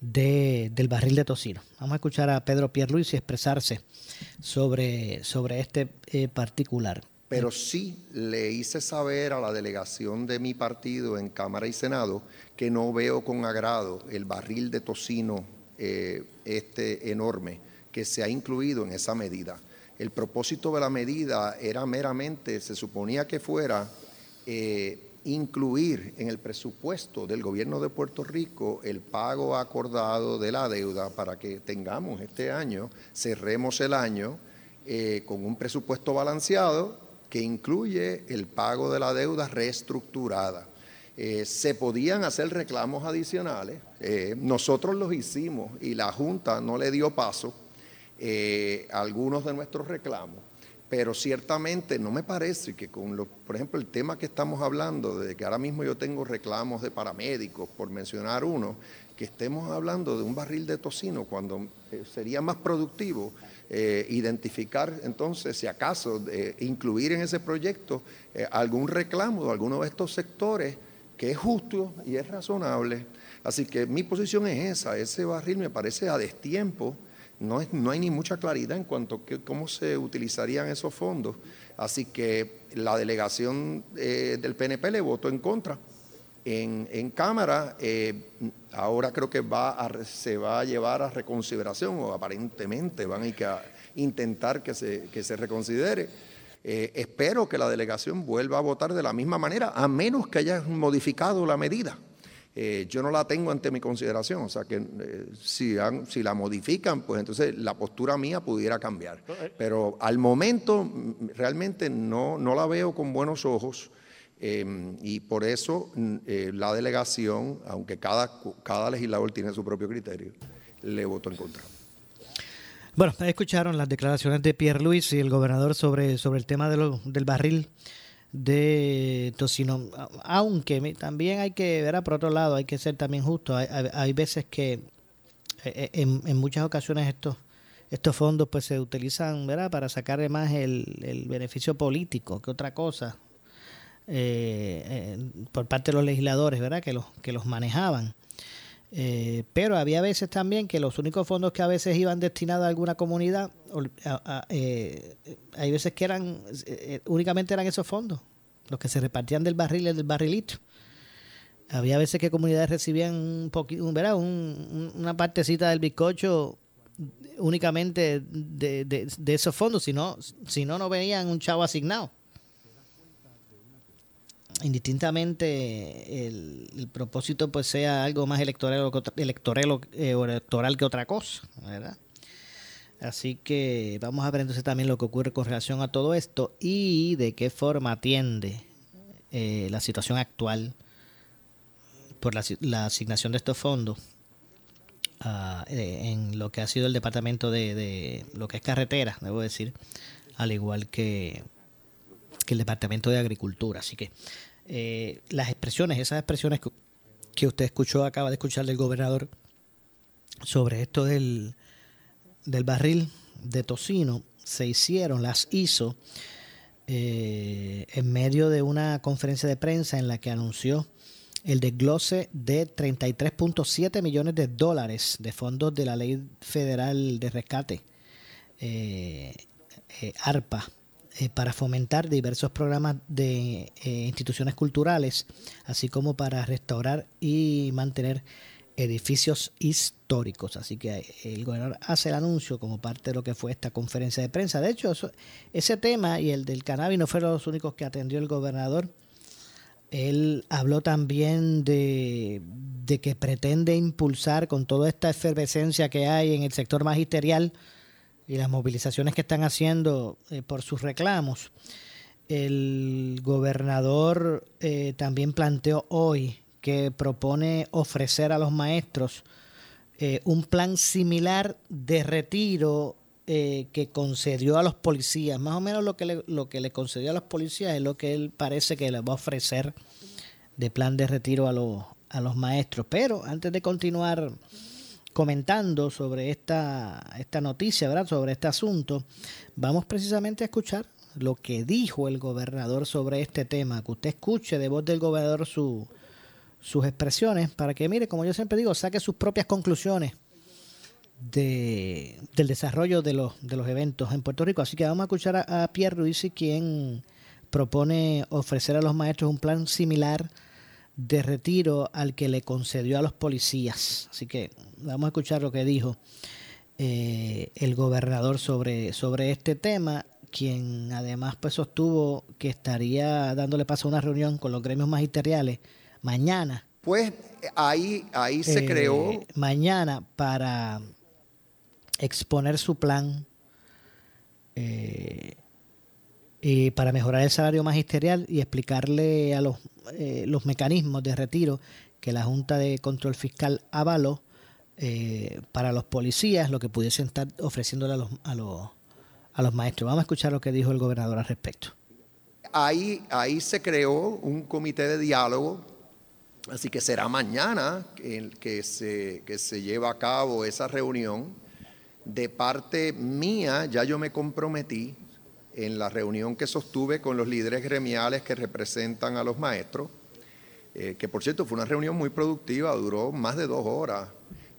de, del barril de tocino. Vamos a escuchar a Pedro Pierluisi expresarse sobre, sobre este eh, particular. Pero sí le hice saber a la delegación de mi partido en Cámara y Senado que no veo con agrado el barril de tocino eh, este enorme que se ha incluido en esa medida. El propósito de la medida era meramente, se suponía que fuera eh, incluir en el presupuesto del gobierno de Puerto Rico el pago acordado de la deuda para que tengamos este año, cerremos el año eh, con un presupuesto balanceado que incluye el pago de la deuda reestructurada. Eh, se podían hacer reclamos adicionales, eh, nosotros los hicimos y la Junta no le dio paso a algunos de nuestros reclamos pero ciertamente no me parece que con, lo, por ejemplo, el tema que estamos hablando, de que ahora mismo yo tengo reclamos de paramédicos, por mencionar uno, que estemos hablando de un barril de tocino cuando eh, sería más productivo eh, identificar entonces, si acaso, eh, incluir en ese proyecto algún reclamo de alguno de estos sectores que es justo y es razonable. Así que mi posición es esa, ese barril me parece a destiempo no, no hay ni mucha claridad en cuanto a cómo se utilizarían esos fondos. Así que la delegación eh, del PNP le votó en contra. En, Cámara, eh, ahora creo que va se va a llevar a reconsideración, o aparentemente van a, intentar que se, que se reconsidere. Eh, espero que la delegación vuelva a votar de la misma manera, a menos que haya modificado la medida. Eh, yo no la tengo ante mi consideración. O sea que eh, si, si la modifican, pues entonces la postura mía pudiera cambiar. Eh. Pero al momento mm, realmente no, no la veo con buenos ojos. Em, y por eso mm, la delegación, aunque cada, cada legislador tiene su propio criterio, le votó en contra. Bueno, escucharon las declaraciones de Pierre Luis y el gobernador sobre, sobre el tema de del barril de tocino. Aunque también hay que ver, por otro lado, hay que ser también justo. Hay, hay, veces que eh, eh, en, en, muchas ocasiones estos estos fondos pues se utilizan ¿verdad? para sacar más el, el beneficio político que otra cosa eh, por parte de los legisladores verdad que los que los manejaban pero había veces también que los únicos fondos que a veces iban destinados a alguna comunidad hay veces que eran únicamente eran esos fondos los que se repartían del barril del barrilito. Había veces que comunidades recibían un poquito, ¿verdad? una partecita del bizcocho únicamente de, de, esos fondos, si no, si no, no venían un chavo asignado. Indistintamente el, propósito pues sea algo más electoral, electoral, eh, electoral que otra cosa, ¿verdad? Así que vamos a ver entonces también lo que ocurre con relación a todo esto y de qué forma atiende eh, la situación actual por la, asignación de estos fondos ah, eh, en lo que ha sido el departamento de, lo que es carretera, debo decir, al igual que, el departamento de agricultura. Así que eh, las expresiones, esas expresiones que usted escuchó, acaba de escuchar del gobernador sobre esto del del barril de tocino se hicieron, las hizo eh, en medio de una conferencia de prensa en la que anunció el desglose de 33.7 millones de dólares de fondos de la Ley Federal de Rescate, eh, eh, para fomentar diversos programas de instituciones culturales, así como para restaurar y mantener edificios históricos. Así que el gobernador hace el anuncio como parte de lo que fue esta conferencia de prensa. De hecho, ese tema y el del cannabis no fueron los únicos que atendió el gobernador. Él habló también de, que pretende impulsar con toda esta efervescencia que hay en el sector magisterial y las movilizaciones que están haciendo eh, por sus reclamos. El gobernador eh, también planteó hoy que propone ofrecer a los maestros eh, un plan similar de retiro que concedió a los policías. Más o menos lo que, le, lo que le concedió a los policías es lo que él parece que le va a ofrecer de plan de retiro a los, a los maestros. Pero antes de continuar comentando sobre esta, esta noticia, ¿verdad? sobre este asunto, vamos precisamente a escuchar lo que dijo el gobernador sobre este tema, que usted escuche de voz del gobernador su, sus expresiones para que, mire, como yo siempre digo, saque sus propias conclusiones de, del desarrollo de los, de los eventos en Puerto Rico. Así que vamos a escuchar a, Pierre Ruiz, quien propone ofrecer a los maestros un plan similar de retiro al que le concedió a los policías. Así que vamos a escuchar lo que dijo eh, el gobernador sobre, sobre este tema, quien además pues sostuvo que estaría dándole paso a una reunión con los gremios magisteriales mañana. Pues ahí, ahí se eh, creó. Mañana para exponer su plan eh, y para mejorar el salario magisterial y explicarle a los, eh, los mecanismos de retiro que la Junta de Control Fiscal avaló para los policías, lo que pudiesen estar ofreciéndole a los, a los, a los maestros. Vamos a escuchar lo que dijo el gobernador al respecto. Ahí, ahí se creó un comité de diálogo, así que será mañana que se, que se lleva a cabo esa reunión. De parte mía, ya yo me comprometí en la reunión que sostuve con los líderes gremiales que representan a los maestros, eh, que por cierto fue una reunión muy productiva, duró más de dos horas.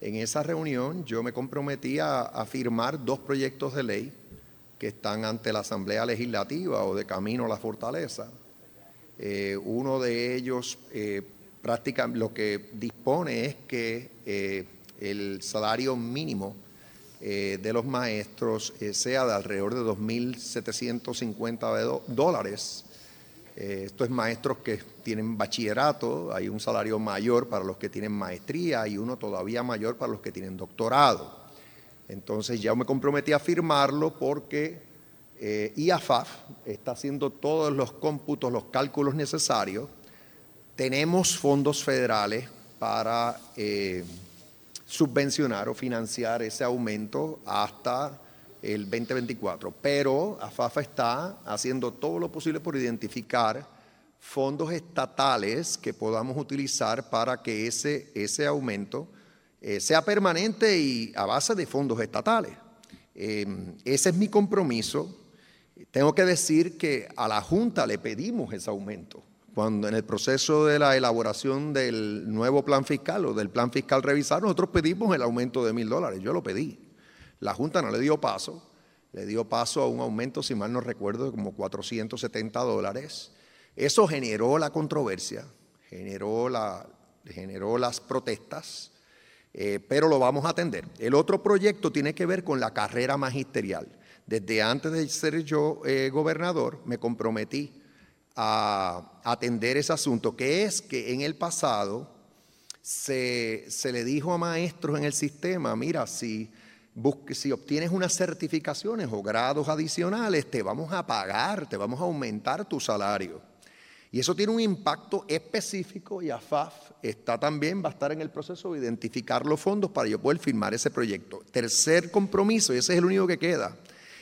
En esa reunión yo me comprometí a firmar dos proyectos de ley que están ante la Asamblea Legislativa o de camino a la fortaleza. Eh, uno de ellos eh, lo que dispone es que eh, el salario mínimo de los maestros sea de alrededor de 2.750 dólares. esto es maestros que tienen bachillerato, hay un salario mayor para los que tienen maestría y uno todavía mayor para los que tienen doctorado. Entonces ya me comprometí a firmarlo porque eh, IAFAF está haciendo todos los cómputos, los cálculos necesarios. Tenemos fondos federales para eh, subvencionar o financiar ese aumento hasta el 2024, pero AFAF está haciendo todo lo posible por identificar fondos estatales que podamos utilizar para que ese, ese aumento eh, sea permanente y a base de fondos estatales. Eh, ese es mi compromiso. Tengo que decir que a la Junta le pedimos ese aumento. Cuando en el proceso de la elaboración del nuevo plan fiscal o del plan fiscal revisado, nosotros pedimos el aumento de mil dólares. Yo lo pedí. La Junta no le dio paso. Le dio paso a un aumento, si mal no recuerdo, de como 470 dólares. Eso generó la controversia, generó, la, generó las protestas. Eh, pero lo vamos a atender. El otro proyecto tiene que ver con la carrera magisterial. Desde antes de ser yo eh, gobernador, me comprometí a atender ese asunto, que es que en el pasado se, le dijo a maestros en el sistema, mira, si, si obtienes unas certificaciones o grados adicionales, te vamos a pagar, te vamos a aumentar tu salario. Y eso tiene un impacto específico y AFAF está también, va a estar en el proceso de identificar los fondos para yo poder firmar ese proyecto. Tercer compromiso, y ese es el único que queda,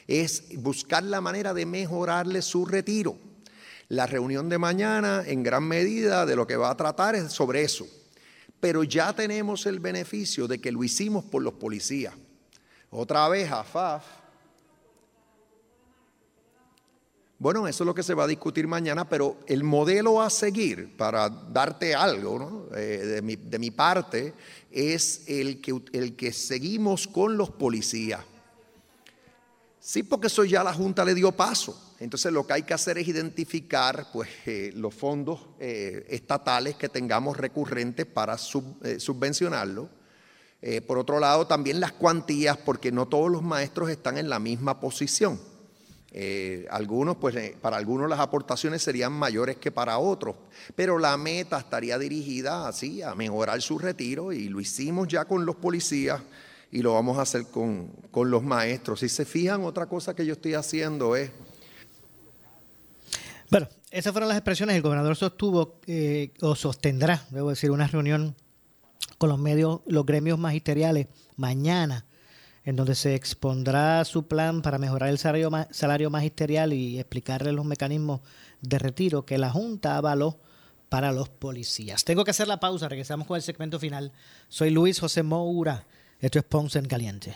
es buscar la manera de mejorarle su retiro. La reunión de mañana, en gran medida, de lo que va a tratar es sobre eso. Pero ya tenemos el beneficio de que lo hicimos por los policías. Otra vez, AFAF Bueno, eso es lo que se va a discutir mañana, pero el modelo a seguir para darte algo eh, de, mi, parte es el que, el que seguimos con los policías. Sí, porque eso ya la Junta le dio paso. Entonces lo que hay que hacer es identificar pues, eh, los fondos eh, estatales que tengamos recurrentes para subvencionarlo. por otro lado, también las cuantías, porque no todos los maestros están en la misma posición. Eh, algunos, pues eh, para algunos las aportaciones serían mayores que para otros, pero la meta estaría dirigida así a mejorar su retiro y lo hicimos ya con los policías y lo vamos a hacer con, los maestros. Si se fijan, otra cosa que yo estoy haciendo es... Bueno, esas fueron las expresiones. El gobernador sostuvo eh, o sostendrá, debo decir, una reunión con los medios, los gremios magisteriales mañana en donde se expondrá su plan para mejorar el salario, salario magisterial y explicarle los mecanismos de retiro que la Junta avaló para los policías. Tengo que hacer la pausa, regresamos con el segmento final. Soy Luis José Moura, esto es Ponce en Caliente.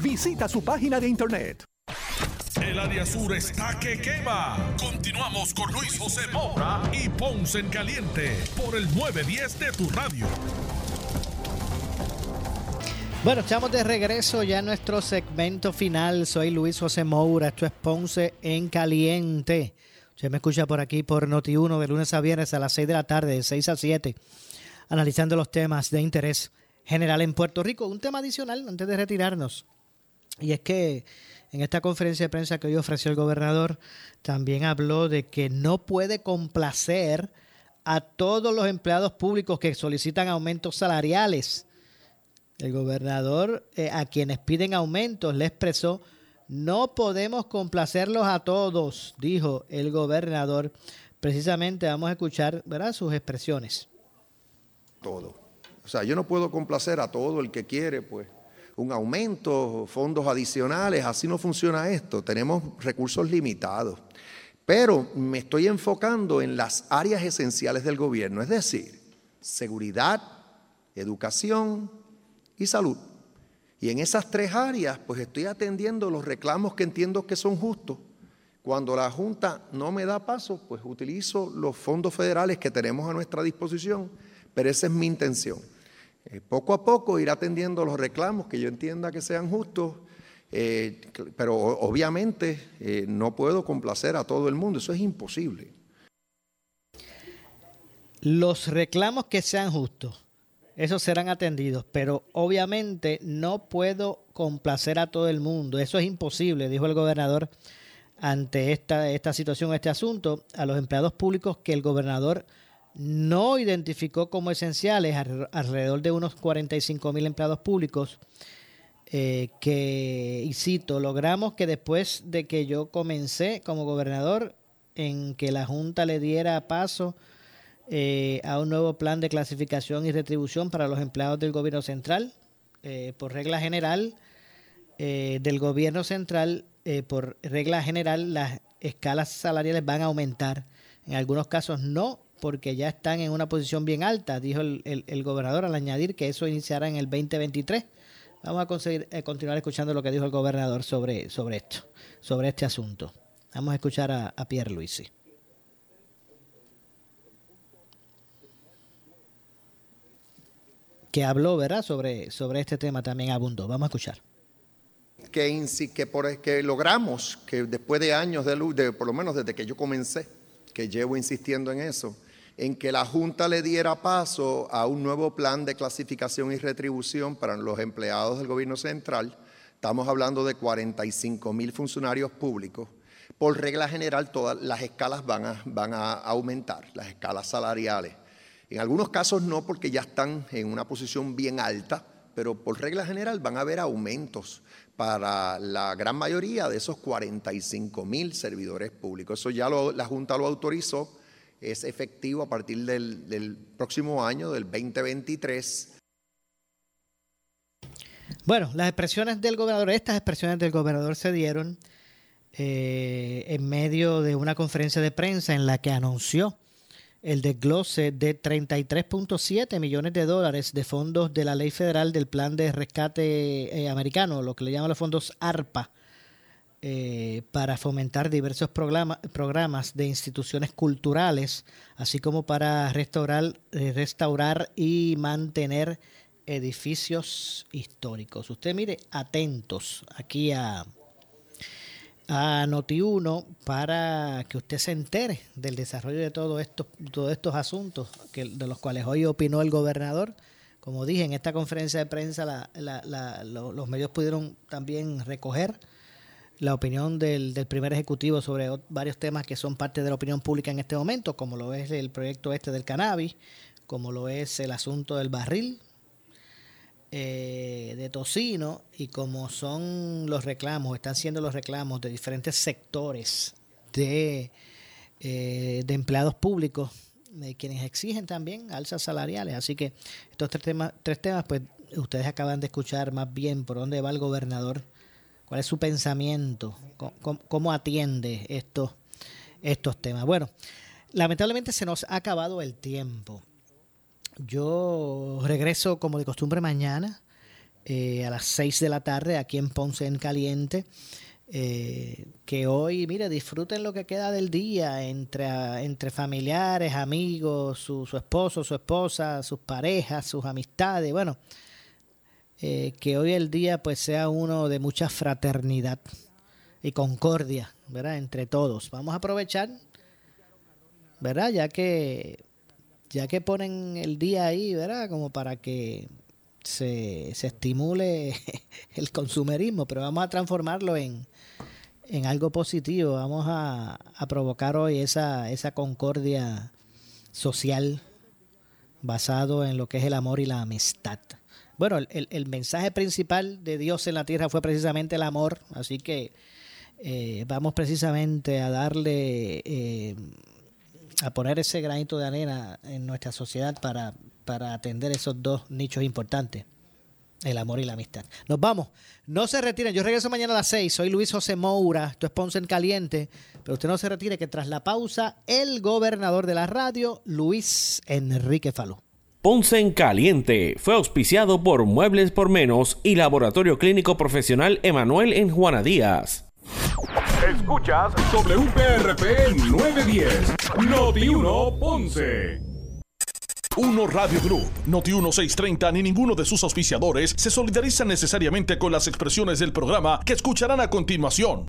Visita su página de internet. El área sur está que quema. Continuamos con Luis José Moura y Ponce en Caliente por el 910 de tu radio. Bueno, estamos de regreso ya en nuestro segmento final. Soy Luis José Moura, esto es Ponce en Caliente. Usted me escucha por aquí por Noti1 de lunes a viernes a las 6 de la tarde, de 6 a 7, analizando los temas de interés general en Puerto Rico. Un tema adicional antes de retirarnos. Y es que en esta conferencia de prensa que hoy ofreció el gobernador, también habló de que no puede complacer a todos los empleados públicos que solicitan aumentos salariales. El gobernador, eh, a quienes piden aumentos, le expresó, no podemos complacerlos a todos, dijo el gobernador. Precisamente vamos a escuchar ¿verdad? sus expresiones. Todo. O sea, yo no puedo complacer a todo el que quiere, pues, un aumento, fondos adicionales, así no funciona esto. Tenemos recursos limitados. Pero me estoy enfocando en las áreas esenciales del gobierno, es decir, seguridad, educación, y salud. Y en esas tres áreas, pues estoy atendiendo los reclamos que entiendo que son justos. Cuando la Junta no me da paso, pues utilizo los fondos federales que tenemos a nuestra disposición, pero esa es mi intención. Eh, poco a poco ir atendiendo los reclamos que yo entienda que sean justos, eh, pero obviamente eh, no puedo complacer a todo el mundo, eso es imposible. Los reclamos que sean justos esos serán atendidos, pero obviamente no puedo complacer a todo el mundo. Eso es imposible, dijo el gobernador ante esta, esta situación, este asunto, a los empleados públicos que el gobernador no identificó como esenciales, alrededor de unos 45 mil empleados públicos, eh, que, y cito, logramos que después de que yo comencé como gobernador, en que la Junta le diera paso eh, a un nuevo plan de clasificación y retribución para los empleados del gobierno central. Eh, por regla general, del gobierno central, por regla general, las escalas salariales van a aumentar. En algunos casos no, porque ya están en una posición bien alta, dijo el, gobernador al añadir que eso iniciará en el 2023. Vamos a conseguir, continuar escuchando lo que dijo el gobernador sobre, sobre esto, sobre este asunto. Vamos a escuchar a, a Pierre Luisi. que habló, ¿verdad?, sobre, sobre este tema también abundó. Vamos a escuchar. Que, que, por, que logramos que después de años de luz, de, por lo menos desde que yo comencé, que llevo insistiendo en eso, en que la Junta le diera paso a un nuevo plan de clasificación y retribución para los empleados del gobierno central. Estamos hablando de 45 mil funcionarios públicos. Por regla general, todas las escalas van a, aumentar, las escalas salariales. En algunos casos no, porque ya están en una posición bien alta, pero por regla general van a haber aumentos para la gran mayoría de esos 45 mil servidores públicos. Eso ya la Junta lo autorizó, es efectivo a partir del, próximo año, del 2023. Bueno, las expresiones del gobernador, estas expresiones del gobernador se dieron eh, en medio de una conferencia de prensa en la que anunció el desglose de 33.7 millones de dólares de fondos de la ley federal del plan de rescate eh, americano, lo que le llaman los fondos ARPA, eh, para fomentar diversos programas de instituciones culturales, así como para restaurar, eh, restaurar y mantener edificios históricos. Usted mire, atentos aquí a, a Noti1 para que usted se entere del desarrollo de todo esto, todos estos asuntos que, de los cuales hoy opinó el gobernador. Como dije, en esta conferencia de prensa los medios pudieron también recoger la opinión del, del, primer ejecutivo sobre varios temas que son parte de la opinión pública en este momento, como lo es el proyecto este del cannabis, como lo es el asunto del barril eh, de tocino y como son los reclamos, están siendo los reclamos de diferentes sectores de, eh, de empleados públicos, de quienes exigen también alzas salariales. Así que estos tres temas, tres temas, pues ustedes acaban de escuchar más bien por dónde va el gobernador cuál es su pensamiento, cómo, atiende estos, estos temas. Bueno, lamentablemente se nos ha acabado el tiempo. Yo regreso como de costumbre mañana eh, a las 6 de la tarde aquí en Ponce en Caliente. Eh, que hoy, mire, disfruten lo que queda del día entre, entre familiares, amigos, su, su esposo, su esposa, sus parejas, sus amistades. Bueno, eh, que hoy el día pues sea uno de mucha fraternidad y concordia, ¿verdad? Entre todos. Vamos a aprovechar, ¿verdad? Ya que ya que ponen el día ahí, ¿verdad? Como para que se, se estimule el consumerismo, pero vamos a transformarlo en, en algo positivo. Vamos a, a provocar hoy esa, esa concordia social basado en lo que es el amor y la amistad. Bueno, el, mensaje principal de Dios en la tierra fue precisamente el amor, así que eh, vamos precisamente a darle, eh, a poner ese granito de arena en nuestra sociedad para, para atender esos dos nichos importantes, el amor y la amistad. Nos vamos, no se retiren, yo regreso mañana a las 6, soy Luis José Moura, tu sponsor en caliente, pero usted no se retire que tras la pausa, el gobernador de la radio, Luis Enrique Falú. Ponce en Caliente fue auspiciado por Muebles por Menos y Laboratorio Clínico Profesional Emanuel en Juana Díaz. Escuchas WPRP 910, Noti 1 Ponce. Uno Radio Group, Noti 1630 ni ninguno de sus auspiciadores se solidarizan necesariamente con las expresiones del programa que escucharán a continuación.